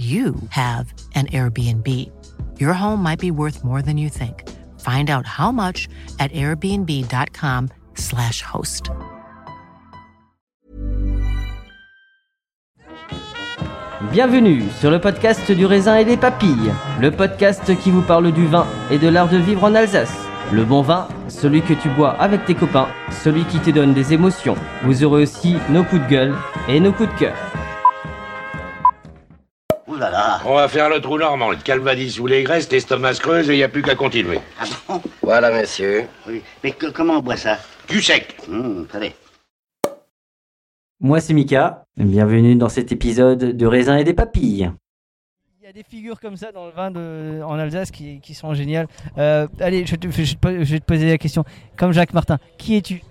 you have an Airbnb. Your home might be worth more than you think. Find out how much at airbnb.com/slash host. Bienvenue sur le podcast du raisin et des papilles, le podcast qui vous parle du vin et de l'art de vivre en Alsace. Le bon vin, celui que tu bois avec tes copains, celui qui te donne des émotions. Vous aurez aussi nos coups de gueule et nos coups de cœur. On va faire le trou normand, le calvadis sous les graisses, l'estomac se creuse et il n'y a plus qu'à continuer. Ah bon Voilà, messieurs. Oui. Mais que- comment on boit ça? Du sec. Hum, Allez. Moi c'est Mika, bienvenue dans cet épisode de raisin et des papilles. Il y a des figures comme ça dans le vin de, en Alsace qui, qui sont géniales. Euh, allez, je, te- je vais te poser la question. Comme Jacques Martin, qui es-tu?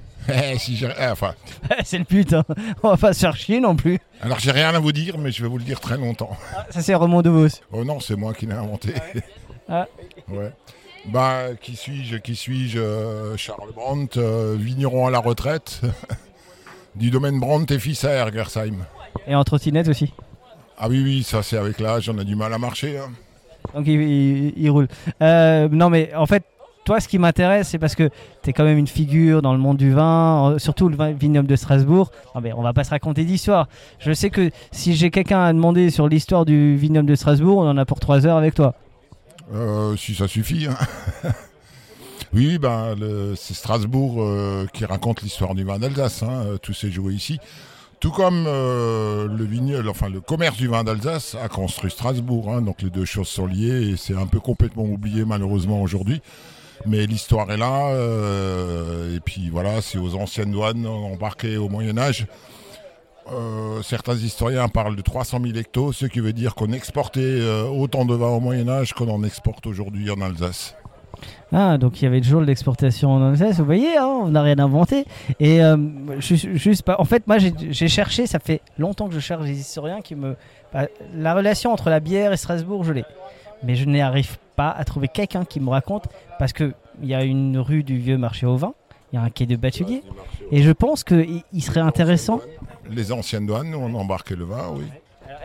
Si j'ai- eh, enfin, C'est le but, hein. on va pas se faire chier non plus. alors j'ai rien à vous dire, mais je vais vous le dire très longtemps. Ah, Ça c'est Raymond DeVos. Oh non, c'est moi qui l'ai inventé. Ah. Ouais. Bah, qui suis-je Qui suis-je Euh, Charles Brandt, euh, vigneron à la retraite du domaine Brandt et fils à Ergersheim. Et en trottinette aussi. Ah oui, oui, ça c'est avec l'âge, on a du mal à marcher. hein. Donc il, il- il roule. Euh, non mais en fait, toi ce qui m'intéresse c'est parce que tu es quand même une figure dans le monde du vin, euh, surtout le vignoble de Strasbourg. Non mais on va pas se raconter d'histoire. Je sais que si j'ai quelqu'un à demander sur l'histoire du vignoble de Strasbourg, on en a pour trois heures avec toi. Euh, si ça suffit. hein. oui, ben, c'est Strasbourg euh, qui raconte l'histoire du vin d'Alsace. hein, euh, tout s'est joué ici. Tout comme le enfin le commerce du vin d'Alsace a construit Strasbourg. hein, donc les deux choses sont liées et c'est un peu complètement oublié malheureusement aujourd'hui. Mais l'histoire est là. euh, et puis voilà, c'est aux anciennes douanes embarquées au Moyen Âge. Euh, certains historiens parlent de 300 000 hectos, ce qui veut dire qu'on exportait euh, autant de vin au Moyen Âge qu'on en exporte aujourd'hui en Alsace. Ah, donc il y avait toujours l'exportation en Alsace, vous voyez, hein, on n'a rien inventé. Et ju- juste pas. En fait, moi j'ai cherché, ça fait longtemps que je cherche des historiens qui me. bah, la relation entre la bière et Strasbourg, je l'ai. Mais je n'arrive pas à trouver quelqu'un qui me raconte, parce qu'il y a une rue du vieux marché au vin, il y a un quai de Batulier, et je pense qu'il il serait intéressant. Les anciennes douanes, nous, on embarquait le vin, oui.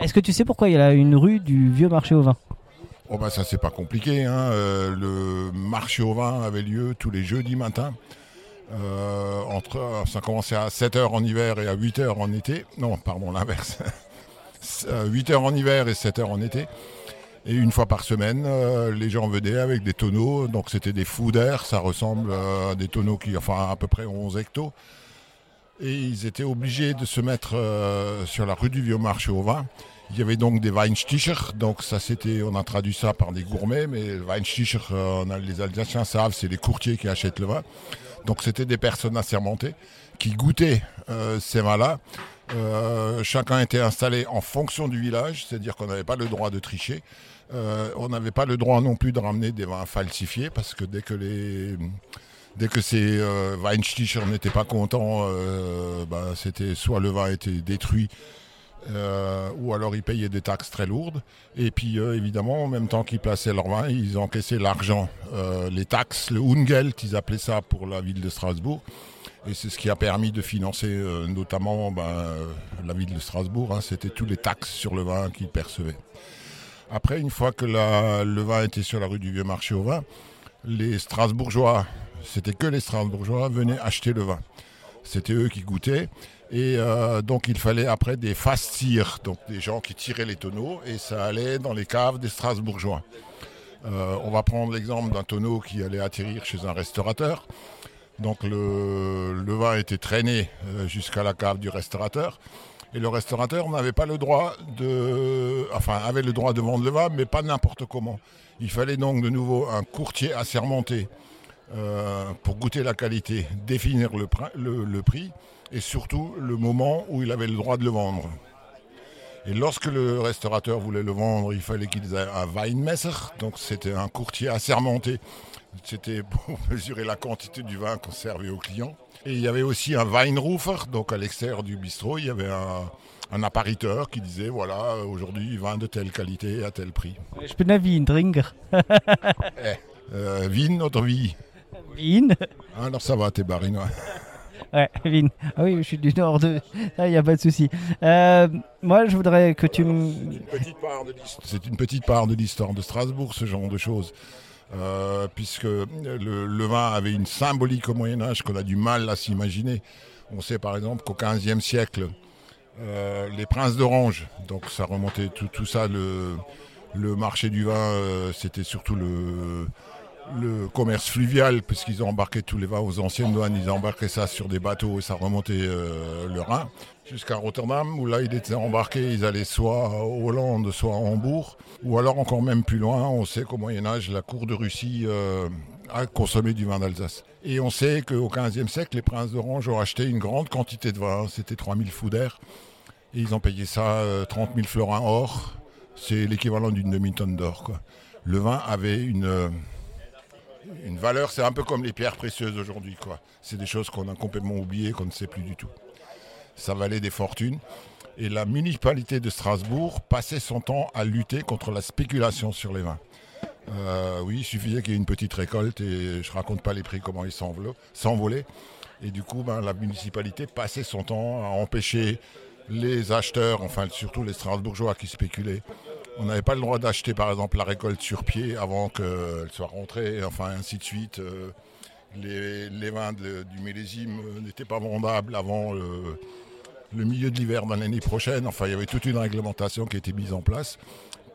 Est-ce que tu sais pourquoi il y a une rue du vieux marché au vin? Oh bah ça c'est pas compliqué. hein, euh, le marché au vin avait lieu tous les jeudis matins. Euh, entre, ça commençait à 7h en hiver et à 8h en été. Non, pardon, l'inverse. 8h en hiver et 7h en été. Et une fois par semaine, euh, les gens venaient avec des tonneaux. Donc c'était des fous d'air, ça ressemble à des tonneaux qui, enfin à peu près 11 hectos. Et ils étaient obligés de se mettre euh, sur la rue du Vieux Marché au vin. Il y avait donc des Weinsticher, donc ça c'était, on a traduit ça par des gourmets, mais euh, les Alsaciens savent, c'est les courtiers qui achètent le vin. Donc c'était des personnes assermentées qui goûtaient ces vins-là. Chacun était installé en fonction du village, c'est-à-dire qu'on n'avait pas le droit de tricher. Euh, on n'avait pas le droit non plus de ramener des vins falsifiés parce que dès que les dès que ces euh, n'étaient pas contents, euh, bah, c'était soit le vin était détruit euh, ou alors ils payaient des taxes très lourdes. Et puis évidemment, en même temps qu'ils plaçaient leur vin, ils encaissaient l'argent, les taxes, le Ungeld, ils appelaient ça pour la ville de Strasbourg. Et c'est ce qui a permis de financer notamment ben, la ville de Strasbourg. hein. C'était tous les taxes sur le vin qu'ils percevaient. Après, une fois que le vin était sur la rue du Vieux Marché au vin, les Strasbourgeois, c'était que les Strasbourgeois, venaient acheter le vin. C'était eux qui goûtaient. Et euh, donc il fallait après des fast-tirs, donc des gens qui tiraient les tonneaux, et ça allait dans les caves des Strasbourgeois. Euh, on va prendre l'exemple d'un tonneau qui allait atterrir chez un restaurateur. Donc le, le vin était traîné euh, jusqu'à la cave du restaurateur. Et le restaurateur n'avait pas le droit de. Enfin, avait le droit de vendre le vin, mais pas n'importe comment. Il fallait donc de nouveau un courtier assermenté euh, pour goûter la qualité, définir le, le prix et surtout le moment où il avait le droit de le vendre. Et lorsque le restaurateur voulait le vendre, il fallait qu'il ait un Weinmesser, donc c'était un courtier assermenté. C'était pour mesurer la quantité du vin qu'on servait aux clients. Et il y avait aussi un Weinrufer, donc à l'extérieur du bistrot, il y avait un, un appariteur qui disait voilà, aujourd'hui, vin de telle qualité à tel prix. Je bin ein Wien-Trinker. Euh, Wien, notre vie. Wien Ah, Alors ça va, t'es barinois. Ouais, Wien. Ah oui, je suis du nord de. Il n'y a pas de souci. Euh, moi, je voudrais que tu me. C'est une petite part de l'histoire de Strasbourg, ce genre de choses. Euh, puisque le, vin avait une symbolique au Moyen Âge qu'on a du mal à s'imaginer. On sait par exemple qu'au XVe siècle, euh, les princes d'Orange, donc ça remontait tout, ça, le, le marché du vin, euh, c'était surtout le, le commerce fluvial, puisqu'ils embarquaient tous les vins aux anciennes douanes, ils embarquaient ça sur des bateaux et ça remontait euh, le Rhin jusqu'à Rotterdam, où là il était embarqué, ils allaient soit à Hollande, soit à Hambourg, ou alors encore même plus loin, on sait qu'au Moyen-Âge, la cour de Russie euh, a consommé du vin d'Alsace. Et on sait qu'au XVe siècle, les princes d'Orange ont acheté une grande quantité de vin, c'était 3000 foudères, et ils ont payé ça euh, 30 000 florins or, c'est l'équivalent d'une demi-tonne d'or. Le vin avait une, euh, une valeur, c'est un peu comme les pierres précieuses aujourd'hui. C'est des choses qu'on a complètement oubliées, qu'on ne sait plus du tout. Ça valait des fortunes. Et la municipalité de Strasbourg passait son temps à lutter contre la spéculation sur les vins. Euh, oui, il suffisait qu'il y ait une petite récolte et je raconte pas les prix, comment ils s'envolaient. Et du coup, ben, la municipalité passait son temps à empêcher les acheteurs, enfin surtout les Strasbourgeois qui spéculaient. On n'avait pas le droit d'acheter par exemple la récolte sur pied avant qu'elle soit rentrée, enfin ainsi de suite. Euh, Les, les vins de- du millésime euh, n'étaient pas vendables avant euh, le milieu de l'hiver de l'année prochaine. Enfin, il y avait toute une réglementation qui était mise en place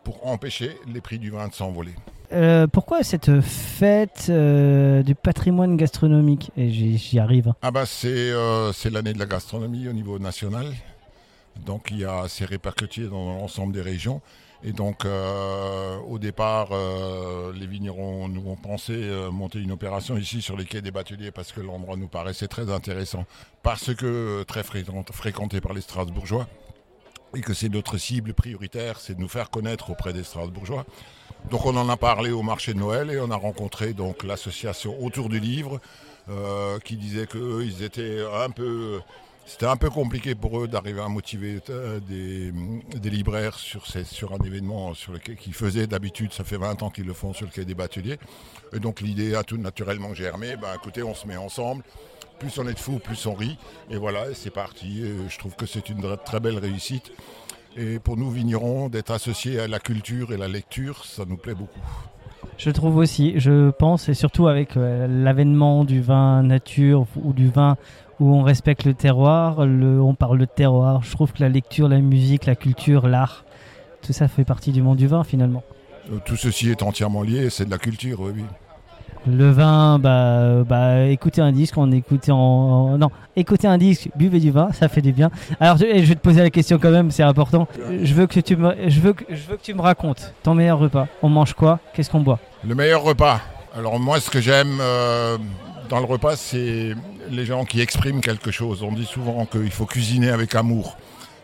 pour empêcher les prix du vin de s'envoler. Euh, pourquoi cette fête euh, du patrimoine gastronomique? Et j'y arrive. Ah bah c'est euh, c'est l'année de la gastronomie au niveau national. Donc il y a c'est répercuté dans l'ensemble des régions. Et donc euh, au départ, euh, les vignerons nous ont pensé euh, monter une opération ici sur les quais des Bateliers parce que l'endroit nous paraissait très intéressant. Parce que très fréquent- fréquenté par les Strasbourgeois. Et que c'est notre cible prioritaire, c'est de nous faire connaître auprès des Strasbourgeois. Donc on en a parlé au marché de Noël et on a rencontré donc l'association autour du livre qui disait qu'eux, ils étaient un peu... C'était un peu compliqué pour eux d'arriver à motiver euh, des, libraires sur, un événement sur lequel qu'ils faisaient d'habitude. Ça fait 20 ans qu'ils le font sur le quai des Bateliers. Et donc l'idée a tout naturellement germé. Ben, écoutez, on se met ensemble. Plus on est de fous, plus on rit. Et voilà, c'est parti. Et je trouve que c'est une très belle réussite. Et pour nous, vignerons, d'être associés à la culture et la lecture, ça nous plaît beaucoup. Je trouve aussi, je pense, et surtout avec euh, l'avènement du vin nature ou du vin où on respecte le terroir, le, on parle de terroir. Je trouve que la lecture, la musique, la culture, l'art, tout ça fait partie du monde du vin finalement. Euh, Tout ceci est entièrement lié, c'est de la culture, oui. Le vin, bah, euh, bah, écoutez un disque, on en, en- non, écoutez un disque, buvez du vin, ça fait du bien. Alors, je, vais te poser la question quand même, c'est important. Je veux que tu me, je veux que, je veux que tu me racontes ton meilleur repas. On mange quoi? Qu'est-ce qu'on boit? Le meilleur repas. Alors moi, ce que j'aime euh, dans le repas, c'est les gens qui expriment quelque chose. On dit souvent qu'il faut cuisiner avec amour.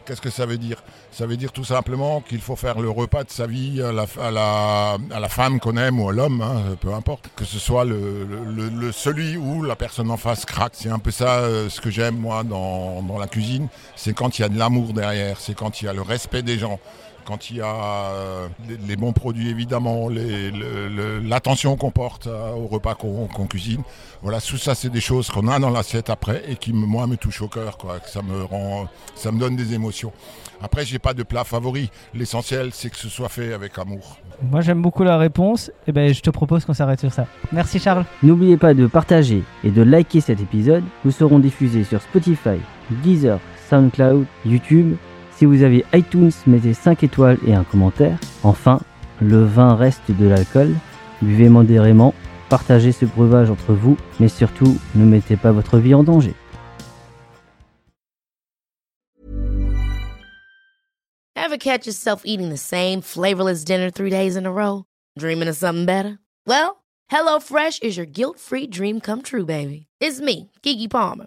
Qu'est-ce que ça veut dire? Ça veut dire tout simplement qu'il faut faire le repas de sa vie à la, femme qu'on aime ou à l'homme, hein, peu importe. Que ce soit le, celui ou la personne en face craque. C'est un peu ça euh, ce que j'aime moi dans la cuisine. C'est quand il y a de l'amour derrière, c'est quand il y a le respect des gens. Quand il y a euh, les, les bons produits évidemment, le- l'attention qu'on porte euh, au repas qu'on cuisine, voilà, tout ça c'est des choses qu'on a dans l'assiette après et qui moi me touchent au cœur, quoi. que Ça me rend, ça me donne des émotions. Après, j'ai pas de plat favori. L'essentiel, c'est que ce soit fait avec amour. Moi j'aime beaucoup la réponse, et ben je te propose qu'on s'arrête sur ça. Merci Charles. N'oubliez pas de partager et de liker cet épisode. Nous serons diffusés sur Spotify, Deezer, SoundCloud, YouTube. Si vous avez iTunes, mettez 5 étoiles et un commentaire. Enfin, le vin reste de l'alcool. Buvez modérément, partagez ce breuvage entre vous, mais surtout, ne mettez pas votre vie en danger. Ever catch yourself eating the same flavorless dinner three days in a row? Dreaming of something better? Well, HelloFresh is your guilt free dream come true, baby. It's me, Kiki Palmer.